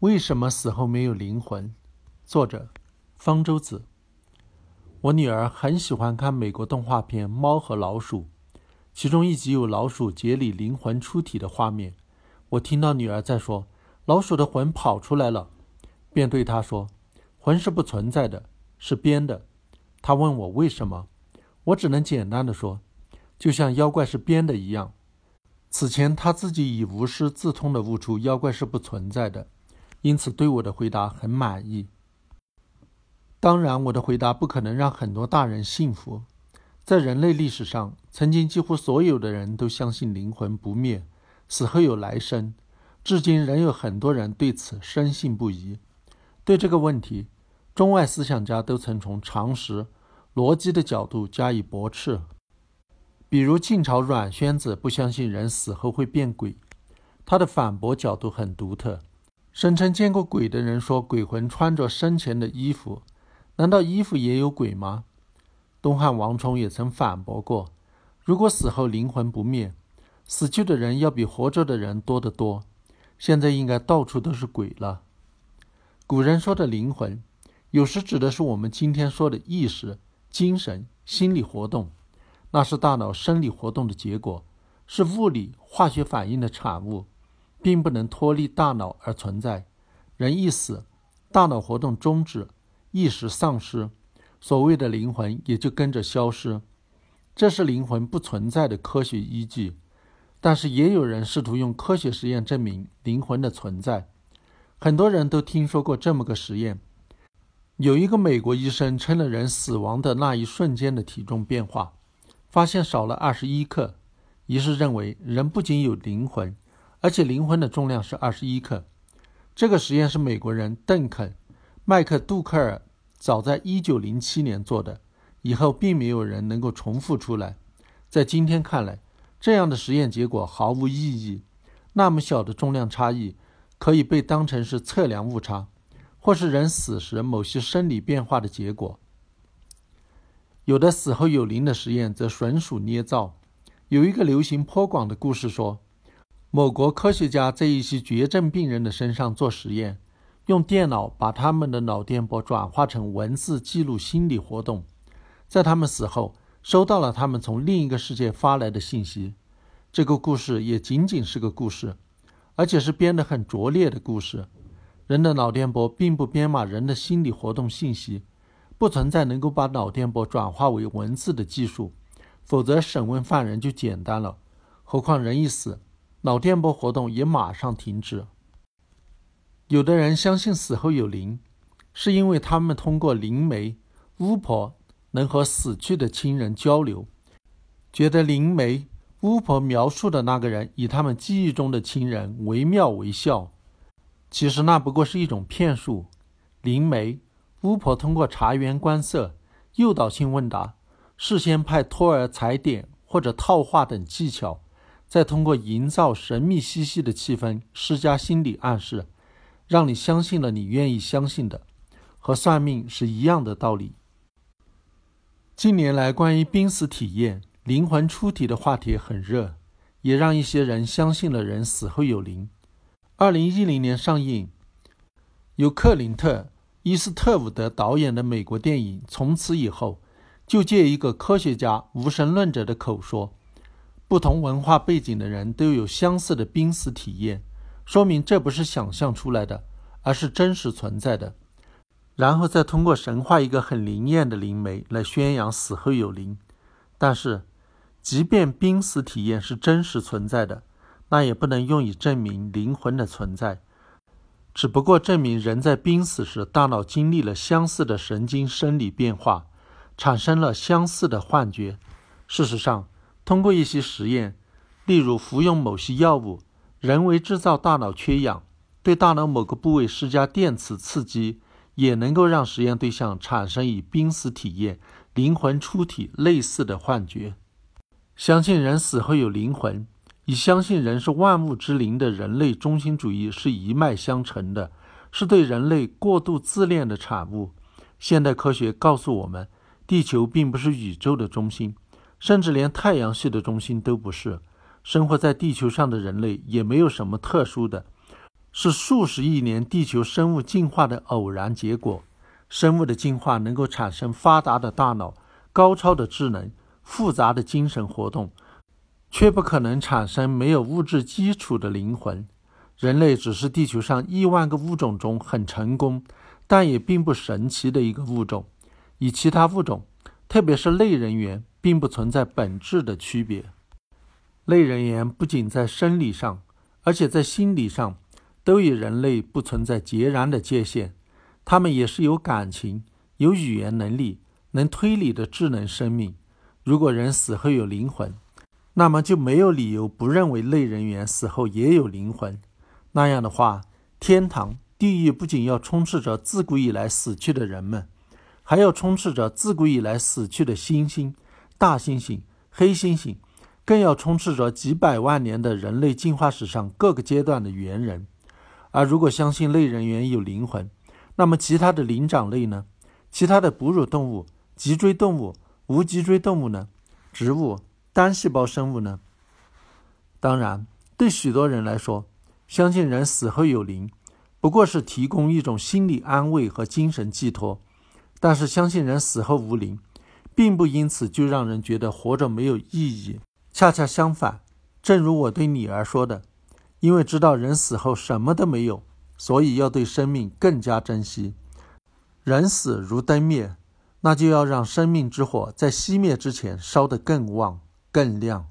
为什么死后没有灵魂？作者：方舟子。我女儿很喜欢看美国动画片《猫和老鼠》，其中一集有老鼠解里灵魂出体的画面。我听到女儿在说：“老鼠的魂跑出来了。”便对她说：“魂是不存在的，是编的。”她问我为什么，我只能简单的说：“就像妖怪是编的一样。”此前他自己已无师自通地悟出妖怪是不存在的，因此对我的回答很满意。当然，我的回答不可能让很多大人信服。在人类历史上，曾经几乎所有的人都相信灵魂不灭，死后有来生，至今仍有很多人对此深信不疑。对这个问题，中外思想家都曾从常识、逻辑的角度加以驳斥。比如晋朝阮宣子不相信人死后会变鬼，他的反驳角度很独特，声称见过鬼的人说鬼魂穿着生前的衣服，难道衣服也有鬼吗？东汉王充也曾反驳过，如果死后灵魂不灭，死去的人要比活着的人多得多，现在应该到处都是鬼了。古人说的灵魂，有时指的是我们今天说的意识、精神、心理活动。那是大脑生理活动的结果，是物理化学反应的产物，并不能脱离大脑而存在。人一死，大脑活动终止，意识丧失，所谓的灵魂也就跟着消失。这是灵魂不存在的科学依据。但是也有人试图用科学实验证明灵魂的存在。很多人都听说过这么个实验：有一个美国医生称了人死亡的那一瞬间的体重变化。发现少了二十一克，于是认为人不仅有灵魂，而且灵魂的重量是二十一克。这个实验是美国人邓肯·麦克杜克尔早在一九零七年做的，以后并没有人能够重复出来。在今天看来，这样的实验结果毫无意义。那么小的重量差异可以被当成是测量误差，或是人死时某些生理变化的结果。有的死后有灵的实验则纯属捏造。有一个流行颇广的故事说，某国科学家在一些绝症病人的身上做实验，用电脑把他们的脑电波转化成文字记录心理活动，在他们死后收到了他们从另一个世界发来的信息。这个故事也仅仅是个故事，而且是编得很拙劣的故事。人的脑电波并不编码人的心理活动信息。不存在能够把脑电波转化为文字的技术，否则审问犯人就简单了。何况人一死，脑电波活动也马上停止。有的人相信死后有灵，是因为他们通过灵媒、巫婆能和死去的亲人交流，觉得灵媒、巫婆描述的那个人与他们记忆中的亲人惟妙惟肖。其实那不过是一种骗术，灵媒。巫婆通过察言观色、诱导性问答、事先派托儿踩点或者套话等技巧，再通过营造神秘兮兮的气氛施加心理暗示，让你相信了你愿意相信的，和算命是一样的道理。近年来，关于濒死体验、灵魂出体的话题很热，也让一些人相信了人死后有灵。二零一零年上映，由克林特。伊斯特伍德导演的美国电影从此以后，就借一个科学家无神论者的口说，不同文化背景的人都有相似的濒死体验，说明这不是想象出来的，而是真实存在的。然后再通过神话一个很灵验的灵媒来宣扬死后有灵。但是，即便濒死体验是真实存在的，那也不能用以证明灵魂的存在。只不过证明人在濒死时，大脑经历了相似的神经生理变化，产生了相似的幻觉。事实上，通过一些实验，例如服用某些药物，人为制造大脑缺氧，对大脑某个部位施加电磁刺激，也能够让实验对象产生与濒死体验、灵魂出体类似的幻觉。相信人死后有灵魂。以相信人是万物之灵的人类中心主义是一脉相承的，是对人类过度自恋的产物。现代科学告诉我们，地球并不是宇宙的中心，甚至连太阳系的中心都不是。生活在地球上的人类也没有什么特殊的，是数十亿年地球生物进化的偶然结果。生物的进化能够产生发达的大脑、高超的智能、复杂的精神活动，却不可能产生没有物质基础的灵魂。人类只是地球上亿万个物种中很成功，但也并不神奇的一个物种，与其他物种，特别是类人猿，并不存在本质的区别。类人猿不仅在生理上，而且在心理上，都与人类不存在截然的界限。他们也是有感情、有语言能力、能推理的智能生命。如果人死后有灵魂，那么就没有理由不认为类人猿死后也有灵魂。那样的话，天堂、地狱不仅要充斥着自古以来死去的人们，还要充斥着自古以来死去的猩猩、大猩猩、黑猩猩，更要充斥着几百万年的人类进化史上各个阶段的猿人。而如果相信类人猿有灵魂，那么，其他的灵长类呢？其他的哺乳动物、脊椎动物、无脊椎动物呢？植物、单细胞生物呢？当然，对许多人来说，相信人死后有灵，不过是提供一种心理安慰和精神寄托。但是，相信人死后无灵，并不因此就让人觉得活着没有意义。恰恰相反，正如我对女儿说的：“因为知道人死后什么都没有。”所以要对生命更加珍惜。人死如灯灭，那就要让生命之火在熄灭之前烧得更旺、更亮。